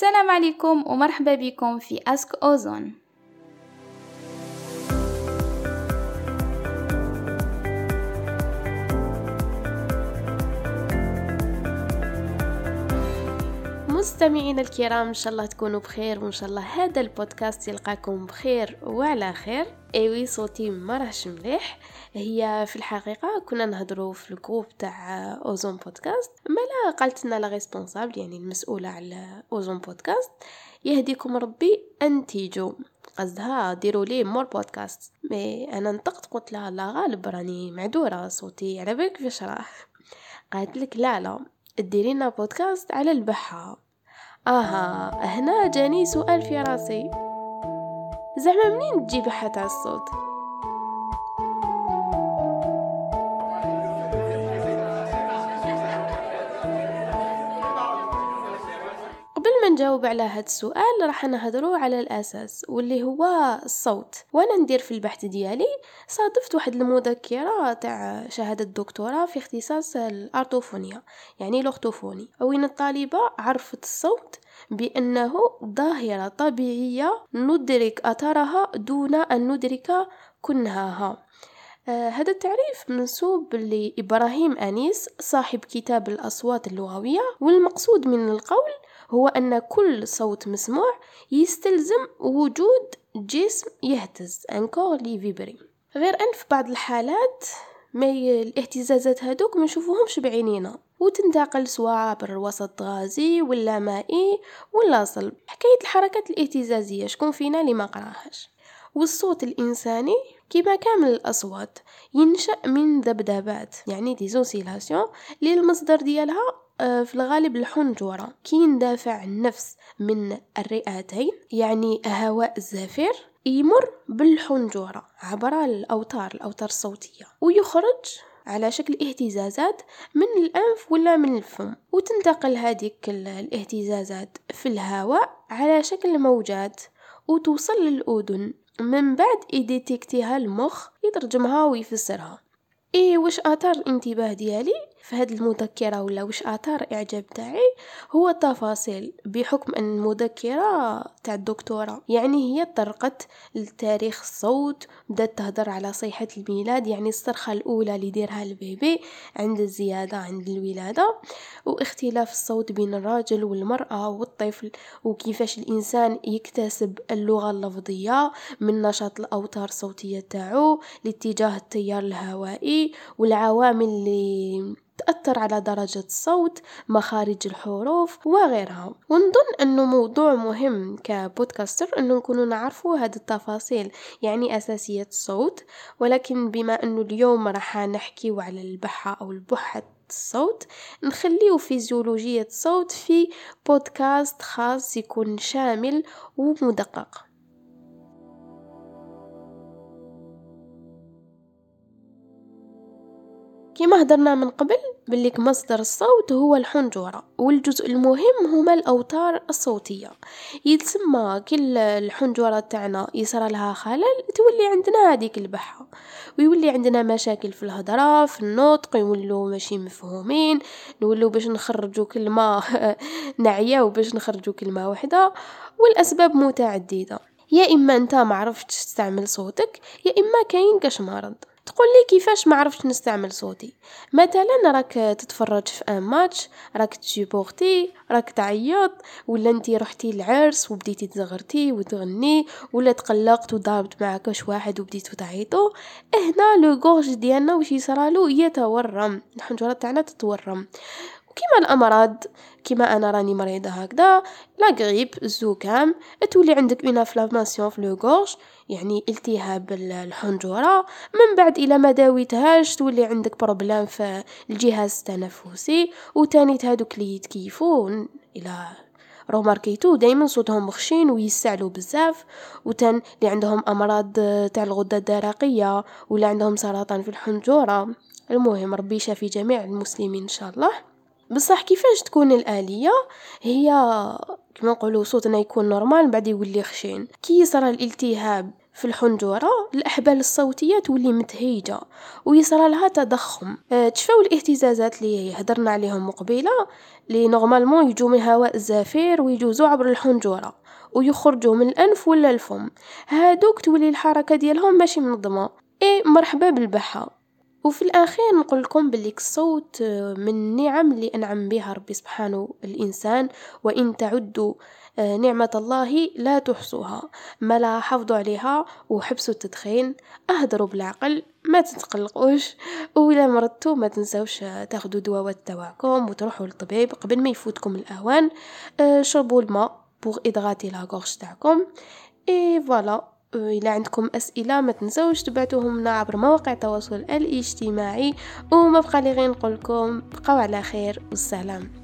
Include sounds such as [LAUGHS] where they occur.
السلام عليكم ومرحبا بكم في أسك أوزون. مستمعينا الكرام إن شاء الله تكونوا بخير وإن شاء الله هذا البودكاست يلقاكم بخير وعلى خير. ايوي صوتي ما راهش مليح. هي في الحقيقة كنا نهضروا في ال groupe تاع أوزون بودكاست مالا قالت لنا la responsable يعني المسؤولة على أوزون بودكاست. يهديكم ربي انتجوا قصدها ديروا لي مور بودكاست. مي أنا نطقت قلت لها لا غالب راني معذورة صوتي على بالك فيش راه قالت لك لا لا. ديري لنا بودكاست على البحة. آها هنا جاني سؤال في راسي. زعما منين تجي تاع الصوت؟ نجاوب على هذا السؤال راح نهضروا على الأساس واللي هو الصوت. وأنا ندير في البحث ديالي صادفت واحد المذكرة تاع شهادة دكتوراه في اختصاص الارتوفونيا يعني لوختوفوني وين الطالبة عرفت الصوت بأنه ظاهرة طبيعية ندرك أثرها دون أن ندرك كنهاها هذا التعريف منسوب لإبراهيم أنيس صاحب كتاب الأصوات اللغوية. والمقصود من القول هو أن كل صوت مسموع يستلزم وجود جسم يهتز. un corps لي vibre. غير أن في بعض الحالات ما الاهتزازات هادوك ما نشوفوهمش بعينينا. وتنتقل سواء عبر وسط غازي ولا مائي ولا صلب. حكاية الحركات الاهتزازية شكون فينا اللي ما قراهاش. والصوت الإنساني كما كامل الأصوات ينشأ من ذبذبات يعني des oscillations للمصدر ديالها آه، في الغالب الحنجرة. كي يندافع النفس من الرئتين يعني هواء الزفير يمر بالحنجرة عبر الأوتار الأوتار الصوتية ويخرج على شكل اهتزازات من الأنف ولا من الفم. وتنتقل هذيك الاهتزازات في الهواء على شكل موجات وتوصل للأذن. من بعد يديتكتيها المخ يترجمها ويفسرها. إيه واش آثار الانتباه ديالي؟ في هذه المذكرة ولا وش آثار إعجاب تاعي هو التفاصيل بحكم أن المذكرة تاع الدكتورة. يعني هي طرقت لتاريخ الصوت بدات تهدر على صيحة الميلاد يعني الصرخة الأولى اللي يديرها البيبي عند الزيادة عند الولادة. واختلاف الصوت بين الراجل والمرأة والطفل وكيفاش الإنسان يكتسب اللغة اللفظية من نشاط الأوتار الصوتية تاعو لاتجاه التيار الهوائي والعوامل اللي تأثر على درجة الصوت مخارج الحروف وغيرها ونظن أنه موضوع مهم كبودكاستر أنه نكون نعرفوا هذه التفاصيل يعني أساسية الصوت ولكن بما أنه اليوم راح نحكي على البحة أو البحة الصوت نخليه فيزيولوجية الصوت في بودكاست خاص يكون شامل ومدقق. كما هدرنا من قبل بليك مصدر الصوت هو الحنجرة والجزء المهم هما الأوتار الصوتية. يتسمى كل الحنجرة تاعنا يصرى لها خلل تولي عندنا هذيك البحة ويولي عندنا مشاكل في الهضرة في النطق يولو ماشي مفهومين نولو باش نخرجو كلمة [LAUGHS] نعيا باش نخرجو كلمة واحدة والأسباب متعددة. يا إما أنت معرفتش تستعمل صوتك يا إما كاين كاش مرض تقول لي كيفاش ما عرفتش نستعمل صوتي. مثلا راك تتفرج في أن ماتش راك تجيبورتي راك تعيط ولا انتي رحتي العرس وبديتي تزغرتي وتغني ولا تقلقت وضربت معك واش واحد وبديتو تعيطوا هنا la gorge ديالنا واش يصرالو يتورم. الحنجرة تاعنا تتورم. كيما الأمراض كيما أنا راني مريضة هكذا la grippe الزكام تولي عندك une inflammation في la gorge يعني التهاب الحنجرة من بعد إلى ما داويتهاش تولي عندك problème في الجهاز التنفسي وتاني هادوك اللي يتكيفوا إلى remarqu يتو دايما صوتهم خشين ويسعلو بزاف وتن اللي عندهم أمراض تاع الغدة الدرقية ولا عندهم سرطان في الحنجرة. المهم ربي يشافي جميع المسلمين إن شاء الله. بصح كيفاش تكون الآلية؟ هي كما نقولوا صوتنا يكون normal بعد يولي خشين. كي يصرى الالتهاب في الحنجرة الأحبال الصوتية تولي متهيجة ويصرى لها تضخم. أه تشفاو الاهتزازات اللي هدرنا عليهم قبيلة اللي normalement يجو من هواء الزفير ويجوزو عبر الحنجرة ويخرجوا من الأنف ولا الفم. هادوك تولي الحركة ديالهم ماشي منظمة اي مرحبا بالبحة. وفي الأخير نقول لكم بليك الصوت من النعم اللي أنعم بها ربي سبحانه الإنسان وإن تعدوا آه، نعمة الله لا تحصوها. ما لا حافظوا عليها وحبسوا التدخين اهدروا بالعقل ما تتقلقوش. وإلا مرضتوا ما تنسوش تاخدوا دواوات تواعكم وتروحوا للطبيب قبل ما يفوتكم الأوان آه، شربوا الماء pour hydrater la تاعكم. et voilà إذا عندكم أسئلة ما تنسوش تبعتوهم لنا عبر مواقع التواصل الاجتماعي. وما بقى لي غير نقولكم بقاو على خير والسلام.